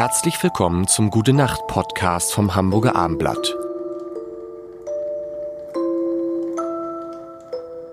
Herzlich willkommen zum Gute Nacht Podcast vom Hamburger Armblatt.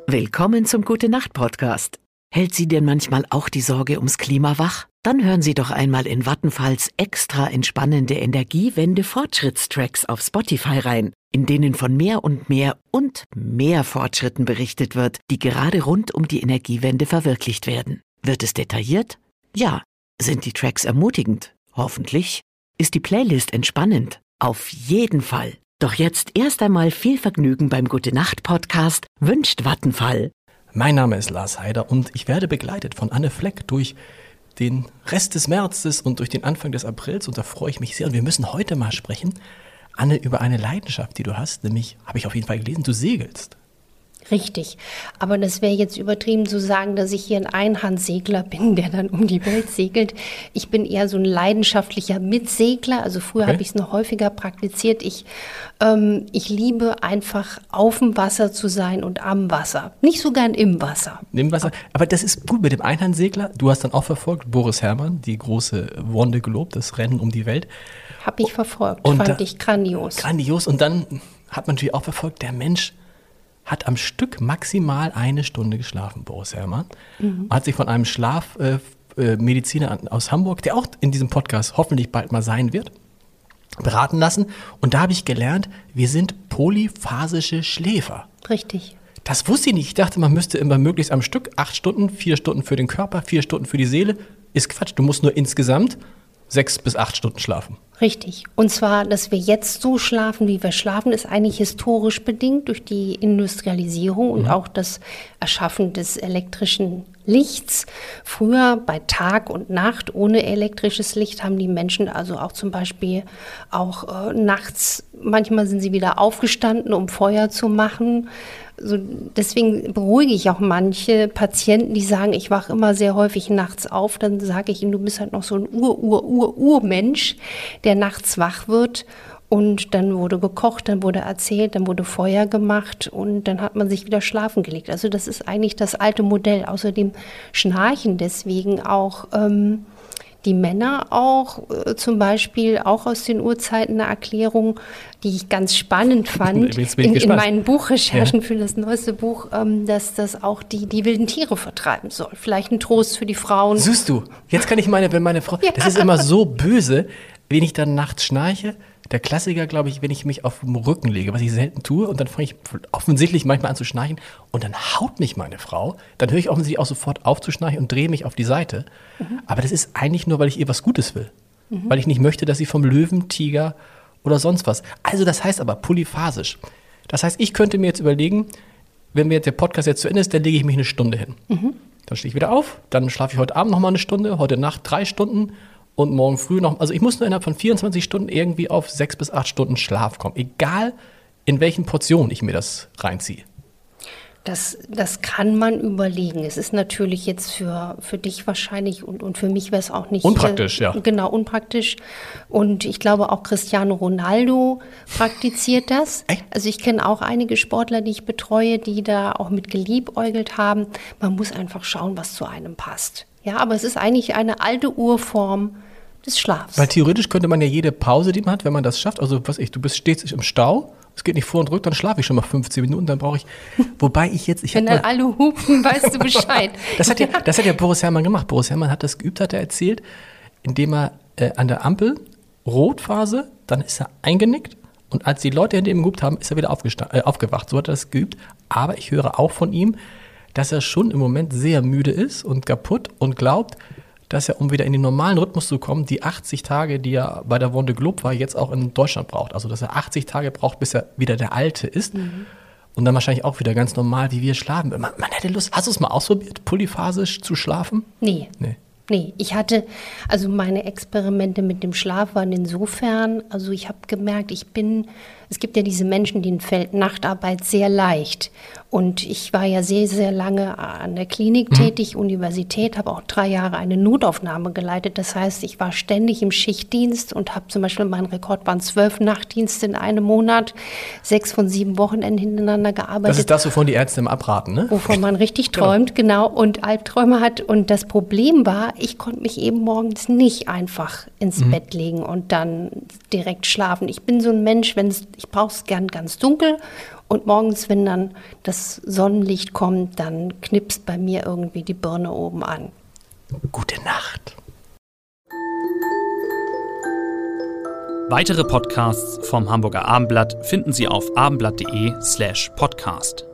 Willkommen zum Gute Nacht Podcast. Hält Sie denn manchmal auch die Sorge ums Klima wach? Dann hören Sie doch einmal in Vattenfalls extra entspannende Energiewende Fortschrittstracks auf Spotify rein, in denen von mehr und mehr und mehr Fortschritten berichtet wird, die gerade rund um die Energiewende verwirklicht werden. Wird es detailliert? Ja. Sind die Tracks ermutigend? Hoffentlich. Ist die Playlist entspannend? Auf jeden Fall. Doch jetzt erst einmal viel Vergnügen beim Gute Nacht Podcast wünscht Vattenfall. Mein Name ist Lars Heider und ich werde begleitet von Anne Fleck durch den Rest des Märzes und durch den Anfang des Aprils und da freue ich mich sehr. Und wir müssen heute mal sprechen, Anne, über eine Leidenschaft, die du hast, nämlich, habe ich auf jeden Fall gelesen, du segelst. Richtig. Aber das wäre jetzt übertrieben zu sagen, dass ich hier ein Einhandsegler bin, der dann um die Welt segelt. Ich bin eher so ein leidenschaftlicher Mitsegler. Also früher okay. habe ich es noch häufiger praktiziert. Ich, ähm, ich liebe einfach auf dem Wasser zu sein und am Wasser. Nicht so gern im Wasser. Im Wasser. Aber das ist gut mit dem Einhandsegler. Du hast dann auch verfolgt, Boris Herrmann, die große Wonde Globe, das Rennen um die Welt. Habe ich verfolgt. Und fand da, ich grandios. Grandios. Und dann hat man natürlich auch verfolgt, der Mensch hat am Stück maximal eine Stunde geschlafen, Boris Herrmann. Mhm. Hat sich von einem Schlafmediziner äh, aus Hamburg, der auch in diesem Podcast hoffentlich bald mal sein wird, beraten lassen. Und da habe ich gelernt, wir sind polyphasische Schläfer. Richtig. Das wusste ich nicht. Ich dachte, man müsste immer möglichst am Stück acht Stunden, vier Stunden für den Körper, vier Stunden für die Seele. Ist Quatsch. Du musst nur insgesamt sechs bis acht Stunden schlafen. Richtig. Und zwar, dass wir jetzt so schlafen, wie wir schlafen, ist eigentlich historisch bedingt durch die Industrialisierung und mhm. auch das Erschaffen des elektrischen Lichts. Früher bei Tag und Nacht ohne elektrisches Licht haben die Menschen also auch zum Beispiel auch äh, nachts, manchmal sind sie wieder aufgestanden, um Feuer zu machen. Also deswegen beruhige ich auch manche Patienten, die sagen, ich wache immer sehr häufig nachts auf. Dann sage ich ihnen, du bist halt noch so ein Ur-Ur-Ur-Urmensch, der nachts wach wird. Und dann wurde gekocht, dann wurde erzählt, dann wurde Feuer gemacht und dann hat man sich wieder schlafen gelegt. Also das ist eigentlich das alte Modell. Außerdem schnarchen deswegen auch. Ähm, die Männer auch, äh, zum Beispiel auch aus den Urzeiten eine Erklärung, die ich ganz spannend fand, in, in, meinen Buchrecherchen ja. für das neueste Buch, ähm, dass das auch die, die wilden Tiere vertreiben soll. Vielleicht ein Trost für die Frauen. Siehst du, jetzt kann ich meine, wenn meine Frau, ja. das ist immer so böse, wenn ich dann nachts schnarche, der Klassiker, glaube ich, wenn ich mich auf den Rücken lege, was ich selten tue, und dann fange ich offensichtlich manchmal an zu schnarchen und dann haut mich meine Frau, dann höre ich offensichtlich auch sofort auf zu schnarchen und drehe mich auf die Seite. Mhm. Aber das ist eigentlich nur, weil ich ihr was Gutes will. Mhm. Weil ich nicht möchte, dass sie vom Löwen, Tiger oder sonst was. Also das heißt aber polyphasisch. Das heißt, ich könnte mir jetzt überlegen, wenn mir jetzt der Podcast jetzt zu Ende ist, dann lege ich mich eine Stunde hin. Mhm. Dann stehe ich wieder auf, dann schlafe ich heute Abend noch mal eine Stunde, heute Nacht drei Stunden und morgen früh noch. Also ich muss nur innerhalb von 24 Stunden irgendwie auf sechs bis acht Stunden Schlaf kommen. Egal in welchen Portionen ich mir das reinziehe. Das, das kann man überlegen. Es ist natürlich jetzt für, für dich wahrscheinlich und, und für mich wäre es auch nicht. Unpraktisch, äh, ja. Genau, unpraktisch. Und ich glaube auch Cristiano Ronaldo praktiziert das. Echt? Also ich kenne auch einige Sportler, die ich betreue, die da auch mit geliebäugelt haben. Man muss einfach schauen, was zu einem passt. Ja, aber es ist eigentlich eine alte Urform des Schlafs. Weil theoretisch könnte man ja jede Pause, die man hat, wenn man das schafft, also was ich, du bist stets im Stau, es geht nicht vor und rück, dann schlafe ich schon mal 15 Minuten, dann brauche ich, wobei ich jetzt, ich Wenn dann alle hupen, weißt du Bescheid. das, hat ja, das hat ja Boris Herrmann gemacht. Boris Herrmann hat das geübt, hat er erzählt, indem er äh, an der Ampel Rotphase, dann ist er eingenickt und als die Leute hinter ihm gehupt haben, ist er wieder äh, aufgewacht. So hat er das geübt. Aber ich höre auch von ihm, dass er schon im Moment sehr müde ist und kaputt und glaubt, dass er, um wieder in den normalen Rhythmus zu kommen, die 80 Tage, die er bei der Wonde Globe war, jetzt auch in Deutschland braucht. Also, dass er 80 Tage braucht, bis er wieder der Alte ist. Mhm. Und dann wahrscheinlich auch wieder ganz normal, wie wir schlafen. Man, man hätte Lust. Hast du es mal ausprobiert, polyphasisch zu schlafen? Nee. Nee. Nee, ich hatte, also meine Experimente mit dem Schlaf waren insofern, also ich habe gemerkt, ich bin es gibt ja diese Menschen, denen fällt Nachtarbeit sehr leicht. Und ich war ja sehr, sehr lange an der Klinik mhm. tätig, Universität, habe auch drei Jahre eine Notaufnahme geleitet. Das heißt, ich war ständig im Schichtdienst und habe zum Beispiel, mein Rekord waren zwölf Nachtdienste in einem Monat, sechs von sieben Wochenenden hintereinander gearbeitet. Das ist das, wovon die Ärzte immer abraten, ne? Wovon man richtig genau. träumt, genau. genau, und Albträume hat. Und das Problem war, ich konnte mich eben morgens nicht einfach ins Mhm. Bett legen und dann direkt schlafen. Ich bin so ein Mensch, wenn ich brauche es gern ganz dunkel und morgens, wenn dann das Sonnenlicht kommt, dann knipst bei mir irgendwie die Birne oben an. Gute Nacht. Weitere Podcasts vom Hamburger Abendblatt finden Sie auf abendblatt.de slash podcast.